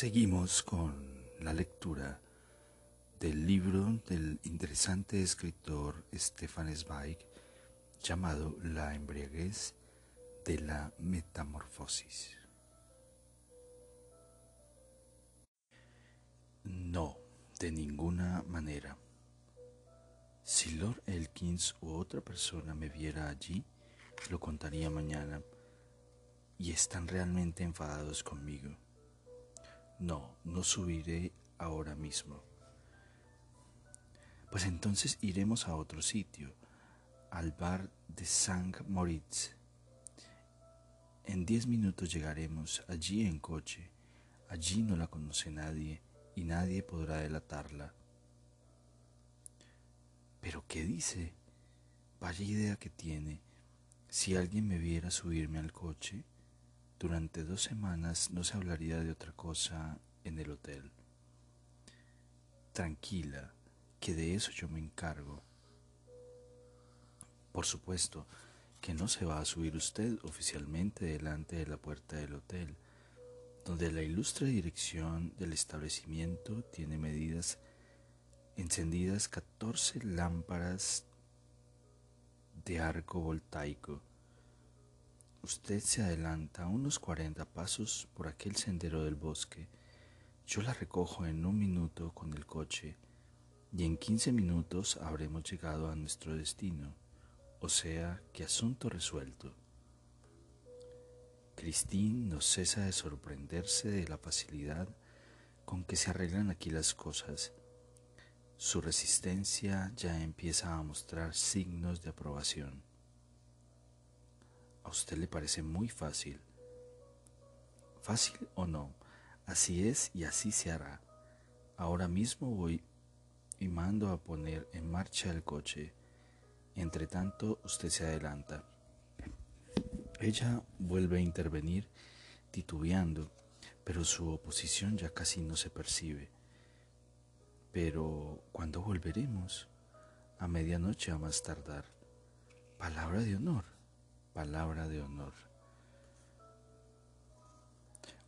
Seguimos con la lectura del libro del interesante escritor Stefan Zweig llamado La embriaguez de la metamorfosis. No, de ninguna manera. Si Lord Elkins u otra persona me viera allí, lo contaría mañana, y están realmente enfadados conmigo. No, no subiré ahora mismo. Pues entonces iremos a otro sitio, al bar de Saint Moritz. En diez minutos llegaremos allí en coche. Allí no la conoce nadie y nadie podrá delatarla. Pero ¿qué dice? Vaya idea que tiene. Si alguien me viera subirme al coche, durante dos semanas no se hablaría de otra cosa en el hotel. Tranquila, que de eso yo me encargo. Por supuesto que no se va a subir usted oficialmente delante de la puerta del hotel, donde la ilustre dirección del establecimiento tiene medidas encendidas 14 lámparas de arco voltaico Usted se adelanta unos cuarenta pasos por aquel sendero del bosque. Yo la recojo en un minuto con el coche y en quince minutos habremos llegado a nuestro destino, o sea que asunto resuelto. Christine no cesa de sorprenderse de la facilidad con que se arreglan aquí las cosas. Su resistencia ya empieza a mostrar signos de aprobación. Usted le parece muy fácil. Fácil o no, así es y así se hará. Ahora mismo voy y mando a poner en marcha el coche. Entre tanto, usted se adelanta. Ella vuelve a intervenir titubeando, pero su oposición ya casi no se percibe. Pero, ¿cuándo volveremos? A medianoche a más tardar. Palabra de honor palabra de honor.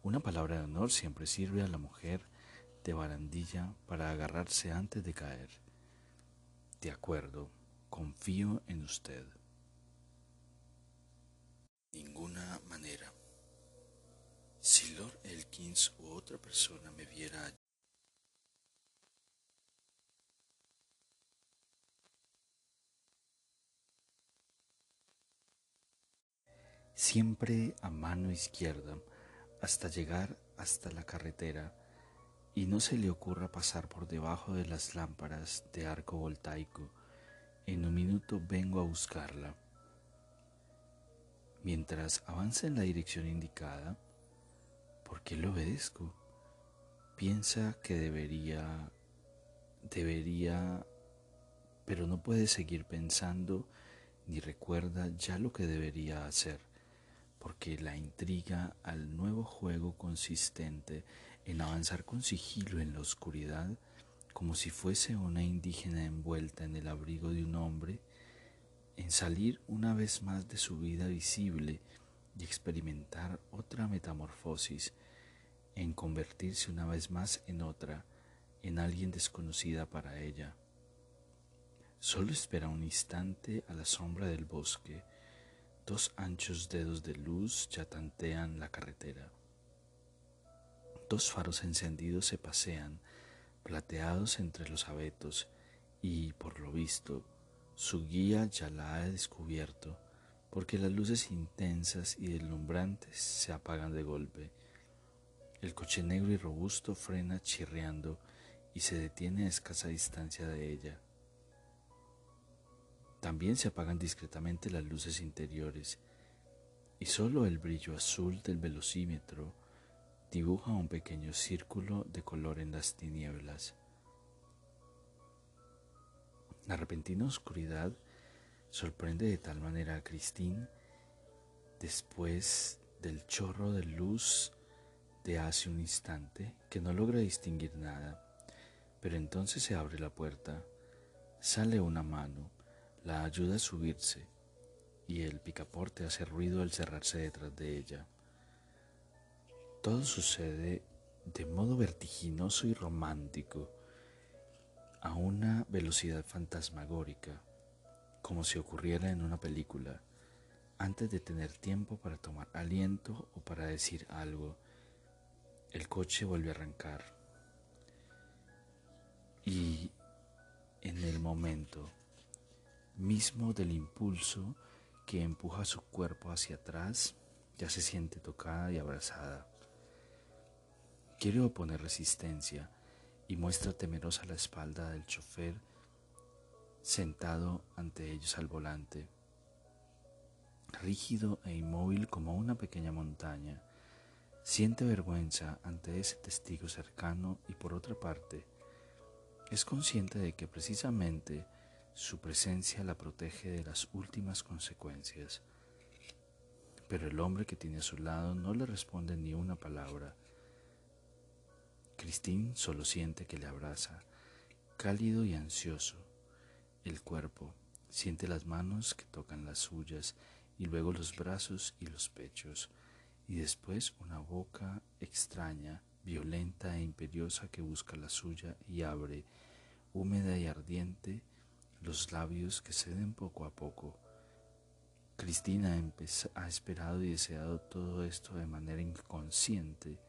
Una palabra de honor siempre sirve a la mujer de barandilla para agarrarse antes de caer. De acuerdo, confío en usted. Ninguna manera. Si Lord Elkins u otra persona me viera siempre a mano izquierda hasta llegar hasta la carretera y no se le ocurra pasar por debajo de las lámparas de arco voltaico. En un minuto vengo a buscarla. Mientras avanza en la dirección indicada, ¿por qué le obedezco? Piensa que debería, debería, pero no puede seguir pensando ni recuerda ya lo que debería hacer porque la intriga al nuevo juego consistente en avanzar con sigilo en la oscuridad, como si fuese una indígena envuelta en el abrigo de un hombre, en salir una vez más de su vida visible y experimentar otra metamorfosis, en convertirse una vez más en otra, en alguien desconocida para ella. Solo espera un instante a la sombra del bosque, Dos anchos dedos de luz ya tantean la carretera. Dos faros encendidos se pasean, plateados entre los abetos, y, por lo visto, su guía ya la ha descubierto, porque las luces intensas y deslumbrantes se apagan de golpe. El coche negro y robusto frena chirriando y se detiene a escasa distancia de ella. También se apagan discretamente las luces interiores y solo el brillo azul del velocímetro dibuja un pequeño círculo de color en las tinieblas. La repentina oscuridad sorprende de tal manera a Christine después del chorro de luz de hace un instante que no logra distinguir nada, pero entonces se abre la puerta, sale una mano, la ayuda a subirse y el picaporte hace ruido al cerrarse detrás de ella. Todo sucede de modo vertiginoso y romántico, a una velocidad fantasmagórica, como si ocurriera en una película, antes de tener tiempo para tomar aliento o para decir algo. El coche vuelve a arrancar. Y en el momento mismo del impulso que empuja su cuerpo hacia atrás, ya se siente tocada y abrazada. Quiere oponer resistencia y muestra temerosa la espalda del chofer sentado ante ellos al volante, rígido e inmóvil como una pequeña montaña. Siente vergüenza ante ese testigo cercano y por otra parte, es consciente de que precisamente su presencia la protege de las últimas consecuencias. Pero el hombre que tiene a su lado no le responde ni una palabra. Christine solo siente que le abraza, cálido y ansioso, el cuerpo, siente las manos que tocan las suyas y luego los brazos y los pechos, y después una boca extraña, violenta e imperiosa que busca la suya y abre, húmeda y ardiente, los labios que ceden poco a poco. Cristina ha esperado y deseado todo esto de manera inconsciente,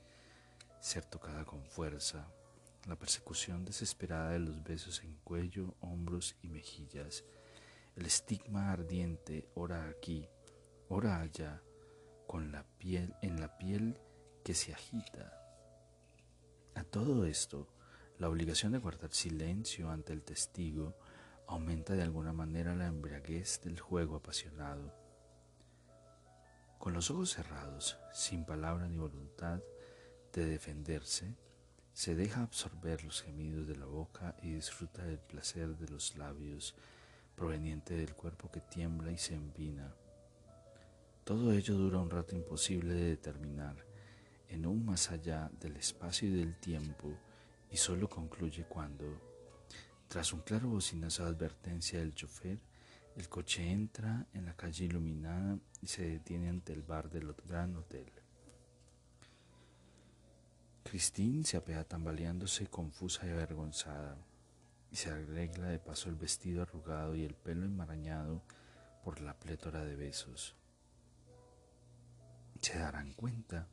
ser tocada con fuerza, la persecución desesperada de los besos en cuello, hombros y mejillas, el estigma ardiente, ora aquí, ora allá, con la piel en la piel que se agita. A todo esto, la obligación de guardar silencio ante el testigo aumenta de alguna manera la embriaguez del juego apasionado. Con los ojos cerrados, sin palabra ni voluntad, de defenderse, se deja absorber los gemidos de la boca y disfruta del placer de los labios proveniente del cuerpo que tiembla y se empina. Todo ello dura un rato imposible de determinar, en un más allá del espacio y del tiempo, y solo concluye cuando, tras un claro bocinazo de advertencia del chofer, el coche entra en la calle iluminada y se detiene ante el bar del gran hotel. Christine se apea tambaleándose confusa y avergonzada, y se arregla de paso el vestido arrugado y el pelo enmarañado por la plétora de besos. ¿Se darán cuenta?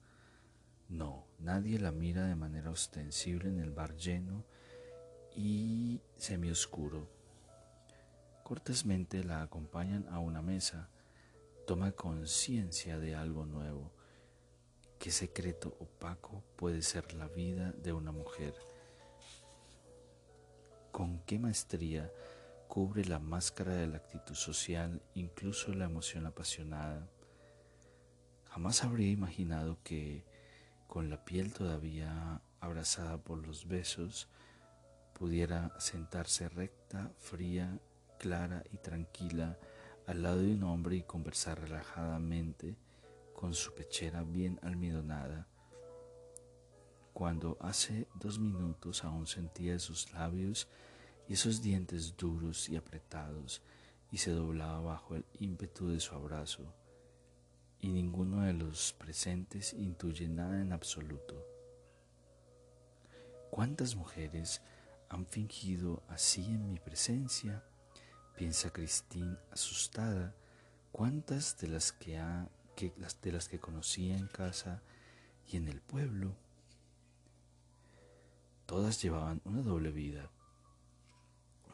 No, nadie la mira de manera ostensible en el bar lleno y semioscuro. Cortésmente la acompañan a una mesa, toma conciencia de algo nuevo ¿Qué secreto opaco puede ser la vida de una mujer? ¿Con qué maestría cubre la máscara de la actitud social, incluso la emoción apasionada? Jamás habría imaginado que, con la piel todavía abrazada por los besos, pudiera sentarse recta, fría, clara y tranquila al lado de un hombre y conversar relajadamente con su pechera bien almidonada. Cuando hace dos minutos aún sentía sus labios y esos dientes duros y apretados y se doblaba bajo el ímpetu de su abrazo, y ninguno de los presentes intuye nada en absoluto. ¿Cuántas mujeres han fingido así en mi presencia? piensa Christine asustada. ¿Cuántas de las que las, de las que conocía en casa y en el pueblo. Todas llevaban una doble vida,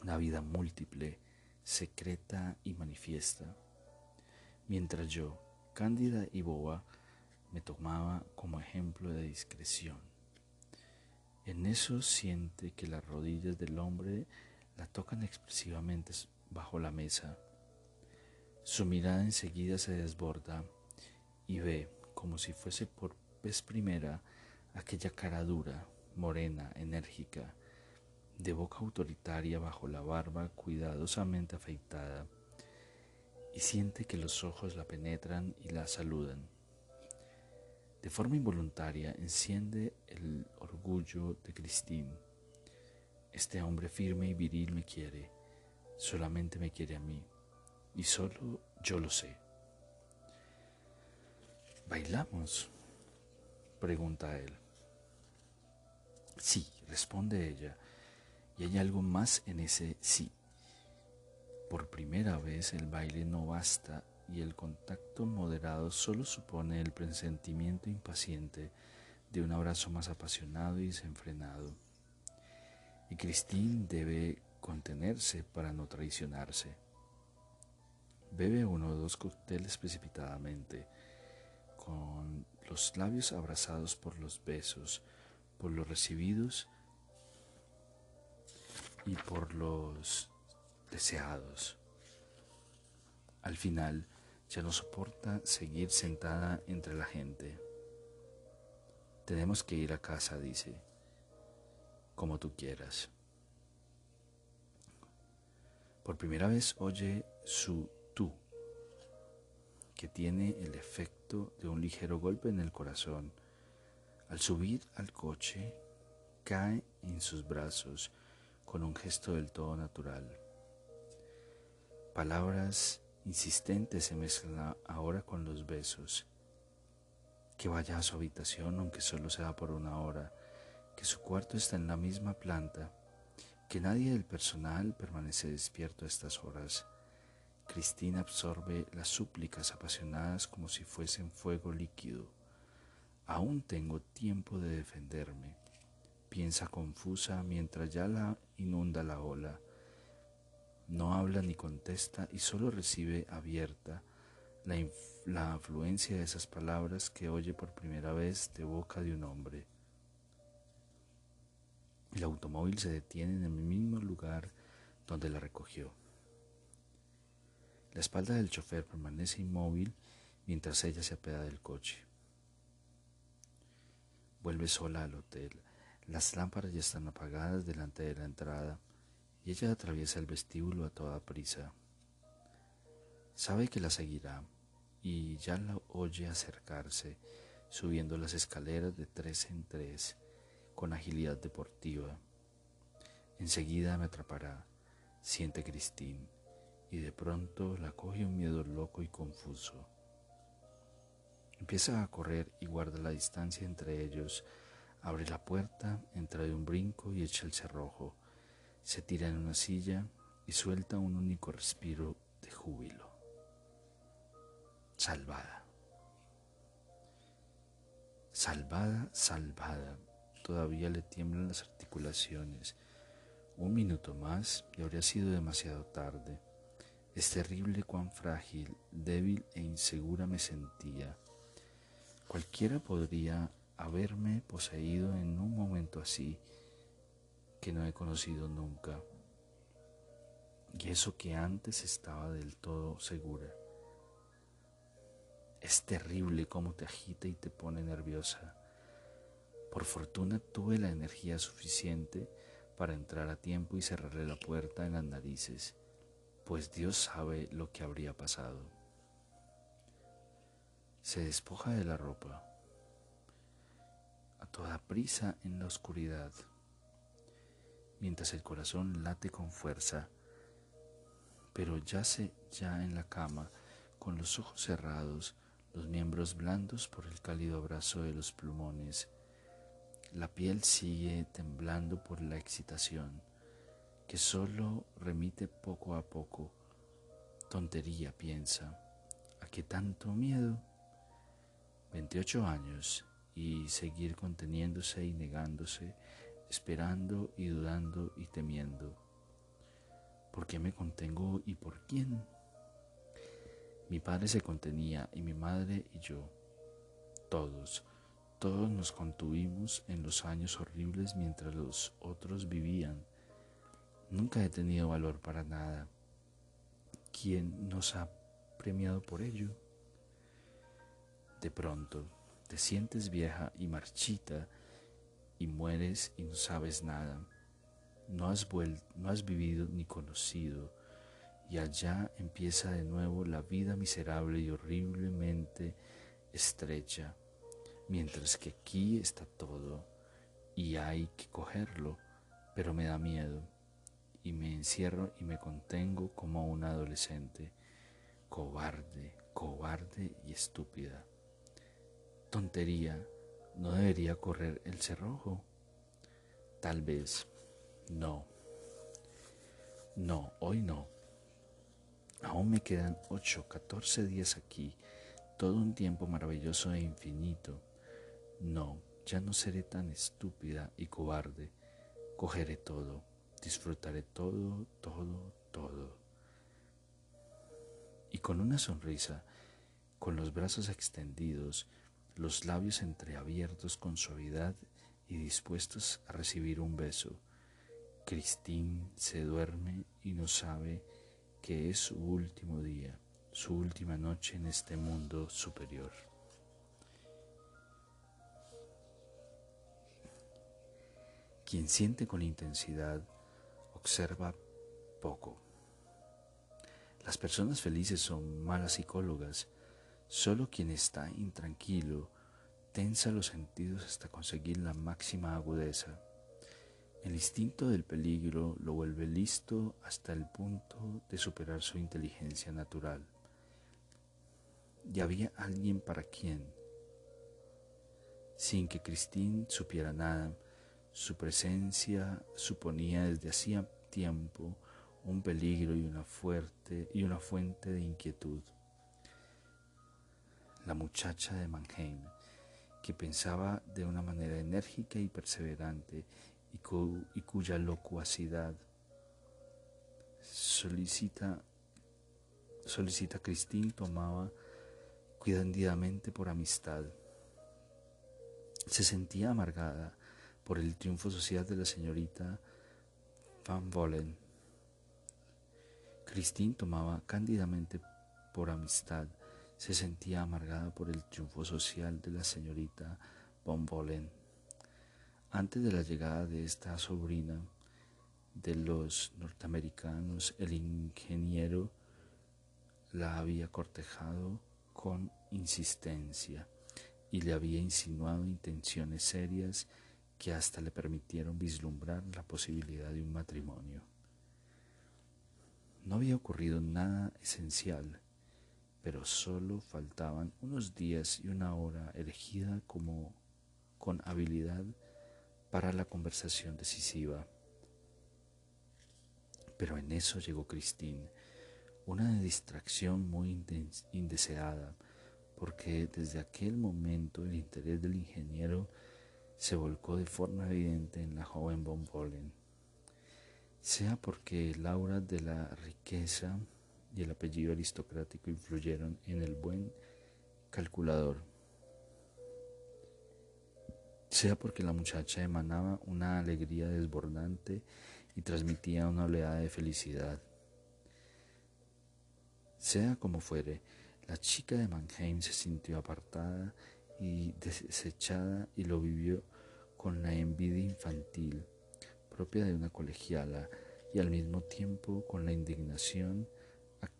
una vida múltiple, secreta y manifiesta, mientras yo, cándida y boba, me tomaba como ejemplo de discreción. En eso siente que las rodillas del hombre la tocan expresivamente bajo la mesa. Su mirada enseguida se desborda y ve, como si fuese por vez primera, aquella cara dura, morena, enérgica, de boca autoritaria bajo la barba cuidadosamente afeitada, y siente que los ojos la penetran y la saludan. De forma involuntaria enciende el orgullo de Christine. Este hombre firme y viril me quiere, solamente me quiere a mí, y solo yo lo sé. ¿Bailamos? pregunta él. Sí, responde ella, y hay algo más en ese sí. Por primera vez el baile no basta y el contacto moderado solo supone el presentimiento impaciente de un abrazo más apasionado y desenfrenado. Y Christine debe contenerse para no traicionarse. Bebe uno o dos cócteles precipitadamente, con los labios abrazados por los besos, por los recibidos y por los deseados. Al final, ya no soporta seguir sentada entre la gente. Tenemos que ir a casa, dice, como tú quieras. Por primera vez oye su tú, que tiene el efecto de un ligero golpe en el corazón. Al subir al coche, cae en sus brazos con un gesto del todo natural. Palabras insistentes se mezclan ahora con los besos. Que vaya a su habitación aunque solo sea por una hora, que su cuarto está en la misma planta, que nadie del personal permanece despierto a estas horas. Cristina absorbe las súplicas apasionadas como si fuesen fuego líquido. Aún tengo tiempo de defenderme, piensa confusa mientras ya la inunda la ola. No habla ni contesta y solo recibe abierta la, la afluencia de esas palabras que oye por primera vez de boca de un hombre. El automóvil se detiene en el mismo lugar donde la recogió. La espalda del chofer permanece inmóvil mientras ella se apea del coche. Vuelve sola al hotel. Las lámparas ya están apagadas delante de la entrada y ella atraviesa el vestíbulo a toda prisa. Sabe que la seguirá y ya la oye acercarse, subiendo las escaleras de tres en tres, con agilidad deportiva. Enseguida me atrapará, siente Christine, y de pronto la coge un miedo loco y confuso. Empieza a correr y guarda la distancia entre ellos, abre la puerta, entra de un brinco y echa el cerrojo se tira en una silla y suelta un único respiro de júbilo. Salvada. Salvada, salvada. Todavía le tiemblan las articulaciones. Un minuto más y habría sido demasiado tarde. Es terrible cuán frágil, débil e insegura me sentía. Cualquiera podría haberme poseído en un momento así que no he conocido nunca. Y eso que antes estaba del todo segura. Es terrible cómo te agita y te pone nerviosa. Por fortuna tuve la energía suficiente para entrar a tiempo y cerrarle la puerta en las narices, pues Dios sabe lo que habría pasado. Se despoja de la ropa, a toda prisa en la oscuridad mientras el corazón late con fuerza, pero yace ya en la cama, con los ojos cerrados, los miembros blandos por el cálido abrazo de los plumones. La piel sigue temblando por la excitación, que solo remite poco a poco. Tontería, piensa. ¿A qué tanto miedo? 28 años y seguir conteniéndose y negándose esperando y dudando y temiendo. ¿Por qué me contengo y por quién? Mi padre se contenía y mi madre y yo. Todos, todos nos contuvimos en los años horribles mientras los otros vivían. Nunca he tenido valor para nada. ¿Quién nos ha premiado por ello? De pronto te sientes vieja y marchita y mueres y no sabes nada. No has, no has vivido ni conocido y allá empieza de nuevo la vida miserable y horriblemente estrecha, mientras que aquí está todo y hay que cogerlo, pero me da miedo y me encierro y me contengo como una adolescente, cobarde, cobarde y estúpida. Tontería, ¿no debería correr el cerrojo? Tal vez, no. No, hoy no. Aún me quedan ocho, catorce días aquí, todo un tiempo maravilloso e infinito. No, ya no seré tan estúpida y cobarde. Cogeré todo disfrutaré todo, todo, todo. Y con una sonrisa, con los brazos extendidos, los labios entreabiertos con suavidad y dispuestos a recibir un beso, Christine se duerme y no sabe que es su último día, su última noche en este mundo superior. Quien siente con intensidad observa poco. Las personas felices son malas psicólogas. Solo quien está intranquilo tensa los sentidos hasta conseguir la máxima agudeza. El instinto del peligro lo vuelve listo hasta el punto de superar su inteligencia natural. Y había alguien para quien, sin que Christine supiera nada, su presencia suponía desde hacía tiempo un peligro y una, fuerte, y una fuente de inquietud. La muchacha de Mannheim, que pensaba de una manera enérgica y perseverante y, cuya locuacidad solicita, solicita Christine tomaba cuidadamente por amistad. Se sentía amargada por el triunfo social de la señorita Van Vollen. Christine tomaba cándidamente por amistad, se sentía amargada por el triunfo social de la señorita Van Vollen. Antes de la llegada de esta sobrina de los norteamericanos, el ingeniero la había cortejado con insistencia y le había insinuado intenciones serias que hasta le permitieron vislumbrar la posibilidad de un matrimonio. No había ocurrido nada esencial, pero solo faltaban unos días y una hora elegida como con habilidad para la conversación decisiva. Pero en eso llegó Christine, una distracción muy indeseada, porque desde aquel momento el interés del ingeniero se volcó de forma evidente en la joven Von sea porque el aura de la riqueza y el apellido aristocrático influyeron en el buen calculador, sea porque la muchacha emanaba una alegría desbordante y transmitía una oleada de felicidad. Sea como fuere, la chica de Mannheim se sintió apartada y desechada y lo vivió con la envidia infantil propia de una colegiala y al mismo tiempo con la indignación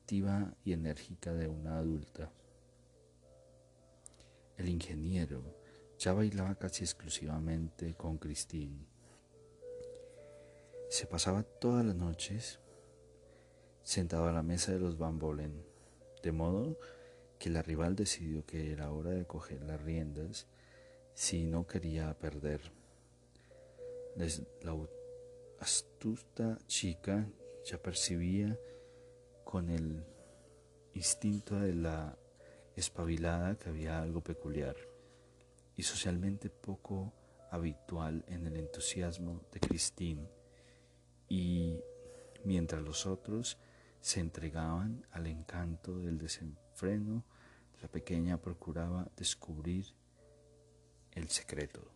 y enérgica de una adulta. El ingeniero ya bailaba casi exclusivamente con Christine. Se pasaba todas las noches sentado a la mesa de los bambolen, de modo que la rival decidió que era hora de coger las riendas si no quería perder. La astuta chica ya percibía con el instinto de la espabilada que había algo peculiar y socialmente poco habitual en el entusiasmo de Christine y mientras los otros se entregaban al encanto del desenfreno, la pequeña procuraba descubrir el secreto.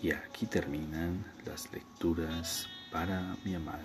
Y aquí terminan las lecturas para mi amada.